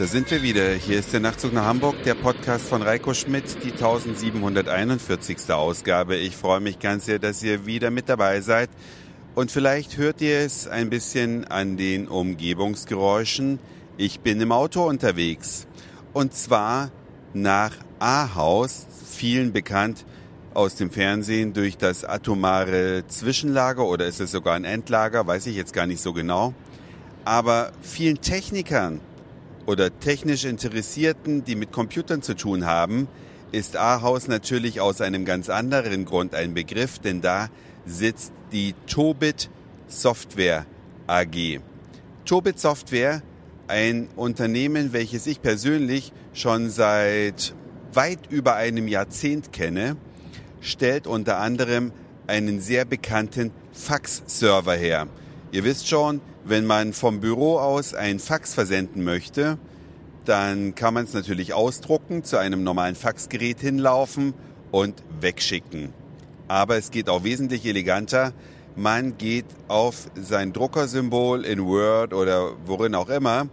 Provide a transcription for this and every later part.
Da sind wir wieder. Hier ist der Nachtzug nach Hamburg, der Podcast von Reiko Schmidt, die 1741. Ausgabe. Ich freue mich ganz sehr, dass ihr wieder mit dabei seid. Und vielleicht hört ihr es ein bisschen an den Umgebungsgeräuschen. Ich bin im Auto unterwegs. Und zwar nach Ahaus, vielen bekannt aus dem Fernsehen durch das atomare Zwischenlager oder ist es sogar ein Endlager, weiß ich jetzt gar nicht so genau. Aber vielen Technikern oder technisch Interessierten, die mit Computern zu tun haben, ist Ahaus natürlich aus einem ganz anderen Grund ein Begriff, denn da sitzt die Tobit Software AG. Tobit Software, ein Unternehmen, welches ich persönlich schon seit weit über einem Jahrzehnt kenne, stellt unter anderem einen sehr bekannten Fax-Server her. Ihr wisst schon, wenn man vom Büro aus ein Fax versenden möchte, dann kann man es natürlich ausdrucken, zu einem normalen Faxgerät hinlaufen und wegschicken. Aber es geht auch wesentlich eleganter. Man geht auf sein Druckersymbol in Word oder worin auch immer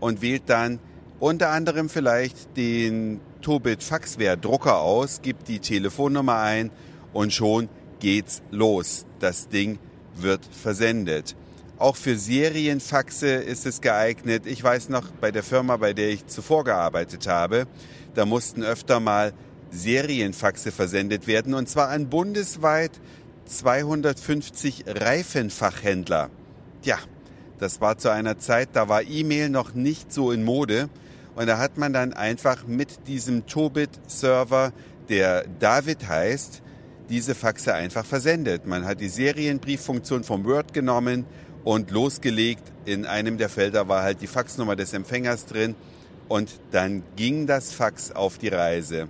und wählt dann unter anderem vielleicht den Tobit Faxware Drucker aus, gibt die Telefonnummer ein und schon geht's los. Das Ding wird versendet. Auch für Serienfaxe ist es geeignet. Ich weiß noch, bei der Firma, bei der ich zuvor gearbeitet habe, da mussten öfter mal Serienfaxe versendet werden und zwar an bundesweit 250 Reifenfachhändler. Tja, das war zu einer Zeit, da war E-Mail noch nicht so in Mode und da hat man dann einfach mit diesem Tobit-Server, der David heißt, diese Faxe einfach versendet. Man hat die Serienbrieffunktion vom Word genommen und losgelegt. In einem der Felder war halt die Faxnummer des Empfängers drin und dann ging das Fax auf die Reise.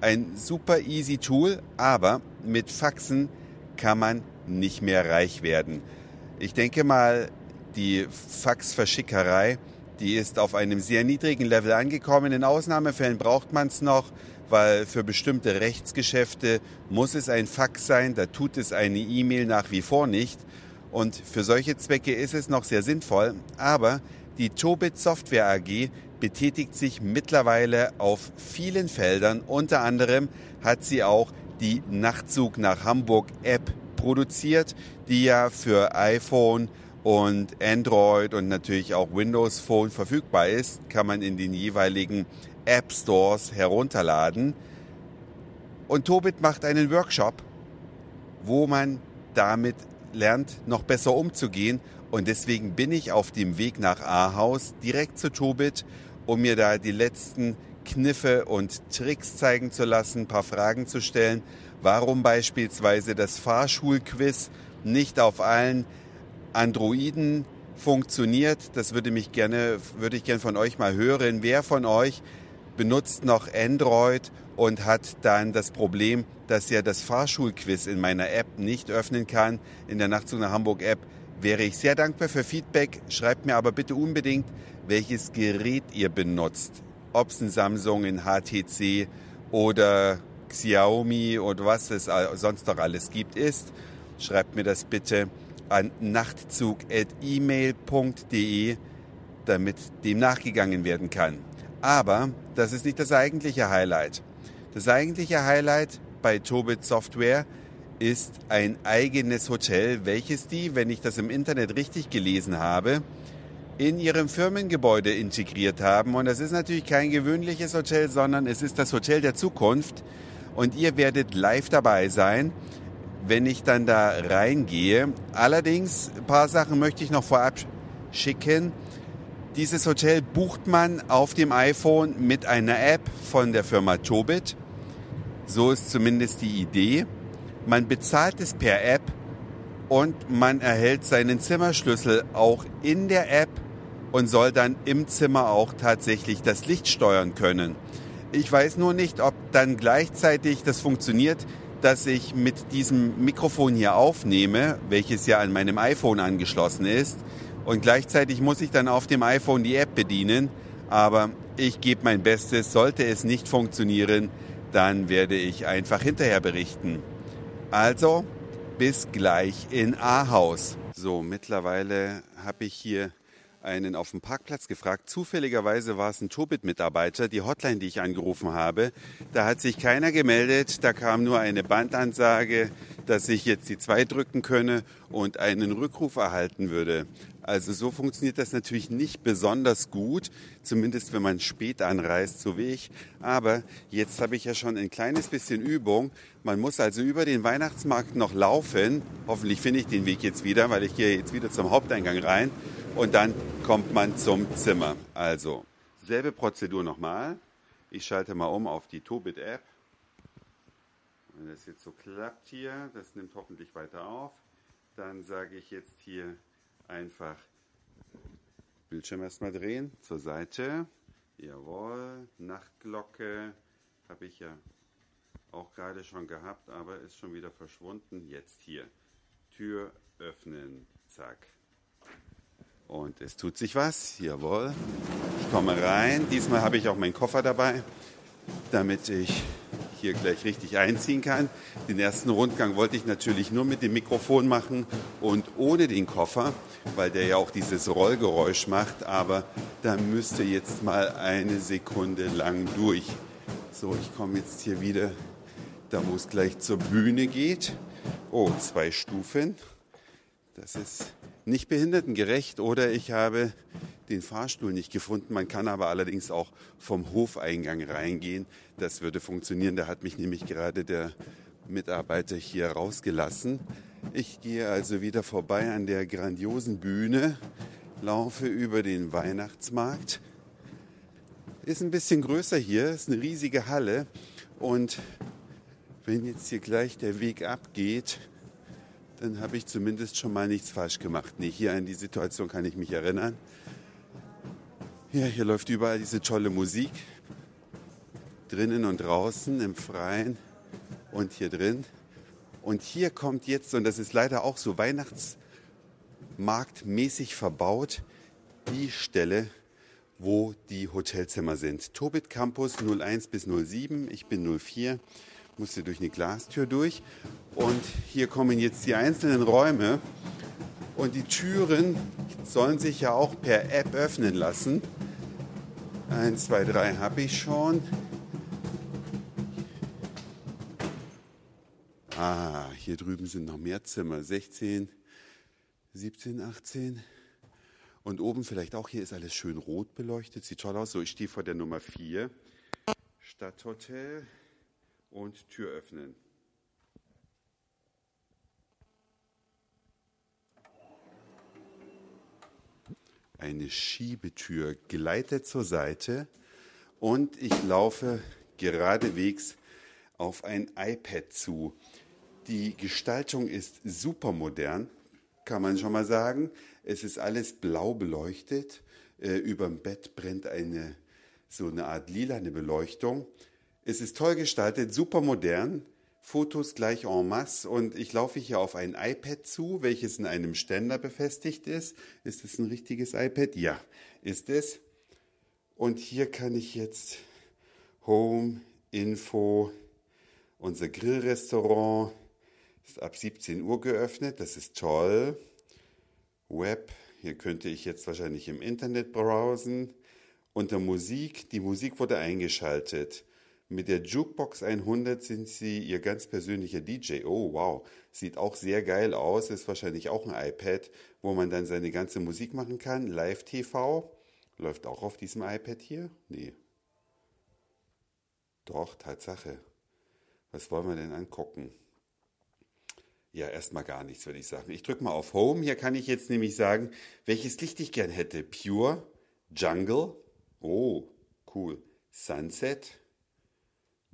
Ein super easy Tool, aber mit Faxen kann man nicht mehr reich werden. Ich denke mal, die Faxverschickerei, die ist auf einem sehr niedrigen Level angekommen. In Ausnahmefällen braucht man es noch, weil für bestimmte Rechtsgeschäfte muss es ein Fax sein, da tut es eine E-Mail nach wie vor nicht. Und für solche Zwecke ist es noch sehr sinnvoll. Aber die Tobit Software AG betätigt sich mittlerweile auf vielen Feldern. Unter anderem hat sie auch die Nachtzug nach Hamburg App produziert, die ja für iPhone und Android und natürlich auch Windows Phone verfügbar ist, kann man in den jeweiligen App Stores herunterladen. Und Tobit macht einen Workshop, wo man damit lernt, noch besser umzugehen. Und deswegen bin ich auf dem Weg nach Ahaus direkt zu Tobit, um mir da die letzten Kniffe und Tricks zeigen zu lassen, ein paar Fragen zu stellen. Warum beispielsweise das Fahrschulquiz nicht auf allen Androiden funktioniert, das würde mich gerne, würde ich gerne von euch mal hören. Wer von euch benutzt noch Android und hat dann das Problem, dass er das Fahrschulquiz in meiner App nicht öffnen kann, in der Nachtzug nach Hamburg App, wäre ich sehr dankbar für Feedback. Schreibt mir aber bitte unbedingt, welches Gerät ihr benutzt. Ob es ein Samsung, ein HTC oder Xiaomi oder was es sonst noch alles gibt ist. Schreibt mir das bitte an nachtzug.email.de, damit dem nachgegangen werden kann. Aber das ist nicht das eigentliche Highlight. Das eigentliche Highlight bei Tobit Software ist ein eigenes Hotel, welches die, wenn ich das im Internet richtig gelesen habe, in ihrem Firmengebäude integriert haben. Und das ist natürlich kein gewöhnliches Hotel, sondern es ist das Hotel der Zukunft. Und ihr werdet live dabei sein, wenn ich dann da reingehe. Allerdings, ein paar Sachen möchte ich noch vorab schicken. Dieses Hotel bucht man auf dem iPhone mit einer App von der Firma Tobit. So ist zumindest die Idee. Man bezahlt es per App und man erhält seinen Zimmerschlüssel auch in der App und soll dann im Zimmer auch tatsächlich das Licht steuern können. Ich weiß nur nicht, ob dann gleichzeitig das funktioniert, dass ich mit diesem Mikrofon hier aufnehme, welches ja an meinem iPhone angeschlossen ist und gleichzeitig muss ich dann auf dem iPhone die App bedienen. Aber ich gebe mein Bestes. Sollte es nicht funktionieren, dann werde ich einfach hinterher berichten. Also, bis gleich in Ahaus. So, mittlerweile habe ich hier einen auf dem Parkplatz gefragt. Zufälligerweise war es ein Tobit-Mitarbeiter, die Hotline, die ich angerufen habe. Da hat sich keiner gemeldet. Da kam nur eine Bandansage, dass ich jetzt die zwei drücken könne und einen Rückruf erhalten würde. Also so funktioniert das natürlich nicht besonders gut, zumindest wenn man spät anreist, so wie ich. Aber jetzt habe ich ja schon ein kleines bisschen Übung. Man muss also über den Weihnachtsmarkt noch laufen. Hoffentlich finde ich den Weg jetzt wieder, weil ich gehe jetzt wieder zum Haupteingang rein. Und dann kommt man zum Zimmer. Also selbe Prozedur nochmal. Ich schalte mal um auf die Tobit-App. Wenn das jetzt so klappt hier, das nimmt hoffentlich weiter auf, dann sage ich jetzt hier einfach Bildschirm erstmal drehen, zur Seite. Jawohl, Nachtglocke habe ich ja auch gerade schon gehabt, aber ist schon wieder verschwunden. Jetzt hier. Tür öffnen, zack. Und es tut sich was, jawohl. Ich komme rein. Diesmal habe ich auch meinen Koffer dabei, damit ich hier gleich richtig einziehen kann. Den ersten Rundgang wollte ich natürlich nur mit dem Mikrofon machen und ohne den Koffer, weil der ja auch dieses Rollgeräusch macht. Aber da müsste jetzt mal eine Sekunde lang durch. So, ich komme jetzt hier wieder da, wo es gleich zur Bühne geht. Oh, zwei Stufen. Das ist nicht behindertengerecht oder ich habe den Fahrstuhl nicht gefunden. Man kann aber allerdings auch vom Hofeingang reingehen. Das würde funktionieren. Da hat mich nämlich gerade der Mitarbeiter hier rausgelassen. Ich gehe also wieder vorbei an der grandiosen Bühne, laufe über den Weihnachtsmarkt. Ist ein bisschen größer hier, ist eine riesige Halle und wenn jetzt hier gleich der Weg abgeht, dann habe ich zumindest schon mal nichts falsch gemacht. Nee, hier an die Situation kann ich mich erinnern. Ja, hier läuft überall diese tolle Musik. Drinnen und draußen, im Freien und hier drin. Und hier kommt jetzt, und das ist leider auch so weihnachtsmarktmäßig verbaut, die Stelle, wo die Hotelzimmer sind. Tobit Campus 01 bis 07, ich bin 04, musste durch eine Glastür durch. Und hier kommen jetzt die einzelnen Räume. Und die Türen sollen sich ja auch per App öffnen lassen. Eins, zwei, drei habe ich schon. Ah, hier drüben sind noch mehr Zimmer. 16, 17, 18. Und oben vielleicht auch, hier ist alles schön rot beleuchtet. Sieht toll aus. So, ich stehe vor der Nummer 4. Stadthotel und Tür öffnen. Eine Schiebetür gleitet zur Seite und ich laufe geradewegs auf ein iPad zu. Die Gestaltung ist super modern, kann man schon mal sagen. Es ist alles blau beleuchtet. Äh, Über dem Bett brennt eine so eine Art lilane Beleuchtung. Es ist toll gestaltet, super modern. Fotos gleich en masse und ich laufe hier auf ein iPad zu, welches in einem Ständer befestigt ist. Ist es ein richtiges iPad? Ja, ist es. Und hier kann ich jetzt Home, Info, unser Grillrestaurant ist ab 17 Uhr geöffnet, das ist toll. Web, hier könnte ich jetzt wahrscheinlich im Internet browsen. Unter Musik, die Musik wurde eingeschaltet. Mit der Jukebox 100 sind Sie Ihr ganz persönlicher DJ. Oh, wow. Sieht auch sehr geil aus. Ist wahrscheinlich auch ein iPad, wo man dann seine ganze Musik machen kann. Live-TV. Läuft auch auf diesem iPad hier? Nee. Doch, Tatsache. Was wollen wir denn angucken? Ja, erstmal gar nichts, würde ich sagen. Ich drücke mal auf Home. Hier kann ich jetzt nämlich sagen, welches Licht ich gern hätte. Pure, Jungle. Oh, cool. Sunset.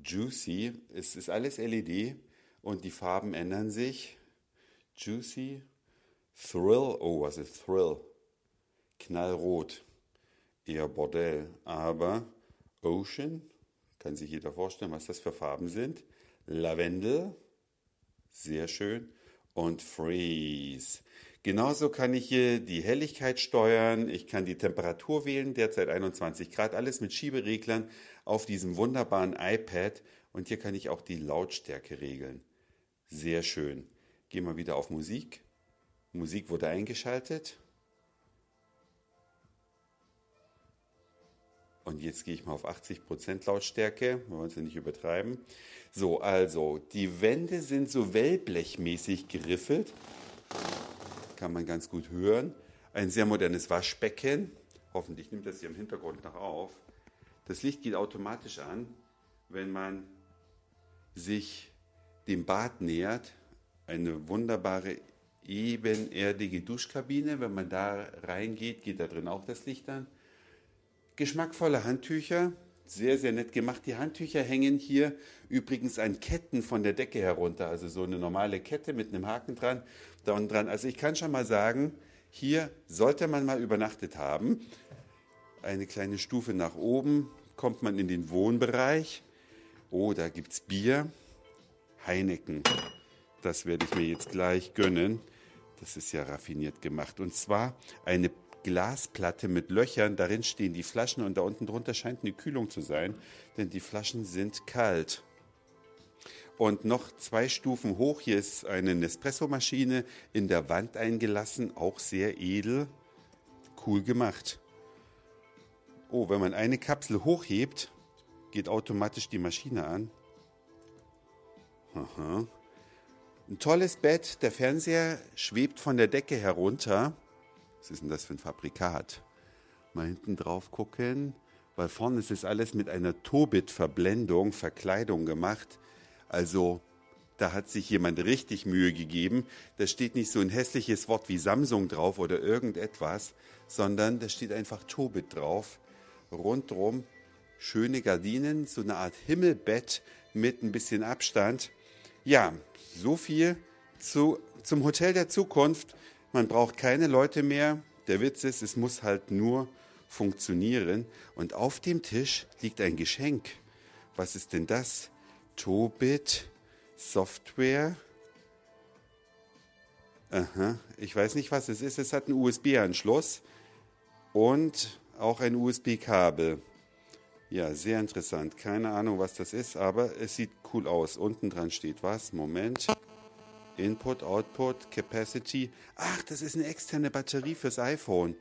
Juicy, es ist alles LED und die Farben ändern sich. Juicy, Thrill, oh, was ist Thrill? Knallrot, eher Bordell, aber Ocean, kann sich jeder vorstellen, was das für Farben sind. Lavendel, sehr schön. Und Freeze. Genauso kann ich hier die Helligkeit steuern, ich kann die Temperatur wählen, derzeit 21 Grad, alles mit Schiebereglern auf diesem wunderbaren iPad und hier kann ich auch die Lautstärke regeln. Sehr schön. Gehen wir wieder auf Musik. Musik wurde eingeschaltet. Und jetzt gehe ich mal auf 80% Lautstärke, wir wollen es ja nicht übertreiben. So, also, die Wände sind so wellblechmäßig geriffelt. Kann man ganz gut hören. Ein sehr modernes Waschbecken. Hoffentlich nimmt das hier im Hintergrund noch auf. Das Licht geht automatisch an, wenn man sich dem Bad nähert. Eine wunderbare ebenerdige Duschkabine. Wenn man da reingeht, geht da drin auch das Licht an. Geschmackvolle Handtücher, sehr, sehr nett gemacht. Die Handtücher hängen hier übrigens an Ketten von der Decke herunter, also so eine normale Kette mit einem Haken dran, da unten dran. Also ich kann schon mal sagen, hier sollte man mal übernachtet haben. Eine kleine Stufe nach oben kommt man in den Wohnbereich. Oh, da gibt es Bier. Heineken. Das werde ich mir jetzt gleich gönnen. Das ist ja raffiniert gemacht. Und zwar eine Glasplatte mit Löchern. Darin stehen die Flaschen und da unten drunter scheint eine Kühlung zu sein, denn die Flaschen sind kalt. Und noch zwei Stufen hoch, hier ist eine Nespresso-Maschine in der Wand eingelassen, auch sehr edel, cool gemacht. Oh, wenn man eine Kapsel hochhebt, geht automatisch die Maschine an. Aha. Ein tolles Bett, der Fernseher schwebt von der Decke herunter. Was ist denn das für ein Fabrikat? Mal hinten drauf gucken, weil vorne ist es alles mit einer Tobit-Verblendung, Verkleidung gemacht. Also da hat sich jemand richtig Mühe gegeben. Da steht nicht so ein hässliches Wort wie Samsung drauf oder irgendetwas, sondern da steht einfach Tobit drauf. Rundrum schöne Gardinen, so eine Art Himmelbett mit ein bisschen Abstand. Ja, so viel zu, zum Hotel der Zukunft. Man braucht keine Leute mehr. Der Witz ist, es muss halt nur funktionieren. Und auf dem Tisch liegt ein Geschenk. Was ist denn das? Tobit Software. Aha, ich weiß nicht, was es ist. Es hat einen USB-Anschluss und auch ein USB-Kabel. Ja, sehr interessant. Keine Ahnung, was das ist, aber es sieht cool aus. Unten dran steht was. Moment. Input, Output, Capacity. Ach, das ist eine externe Batterie fürs iPhone.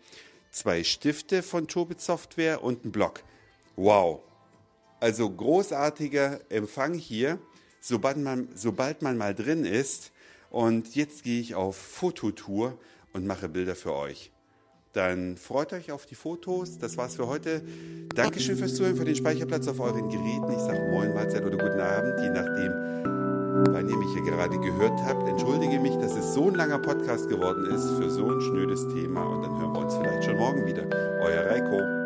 Zwei Stifte von Tobit Software und ein Block. Wow. Also großartiger Empfang hier, sobald man, sobald man mal drin ist. Und jetzt gehe ich auf Fototour und mache Bilder für euch. Dann freut euch auf die Fotos. Das war's für heute. Dankeschön fürs Zuhören, für den Speicherplatz auf euren Geräten. Ich sage Moin, Mahlzeit oder guten Abend, je nachdem, wann ihr mich hier gerade gehört habt. Entschuldige mich, dass es so ein langer Podcast geworden ist für so ein schnödes Thema und dann hören wir uns vielleicht schon morgen wieder. Euer Reiko.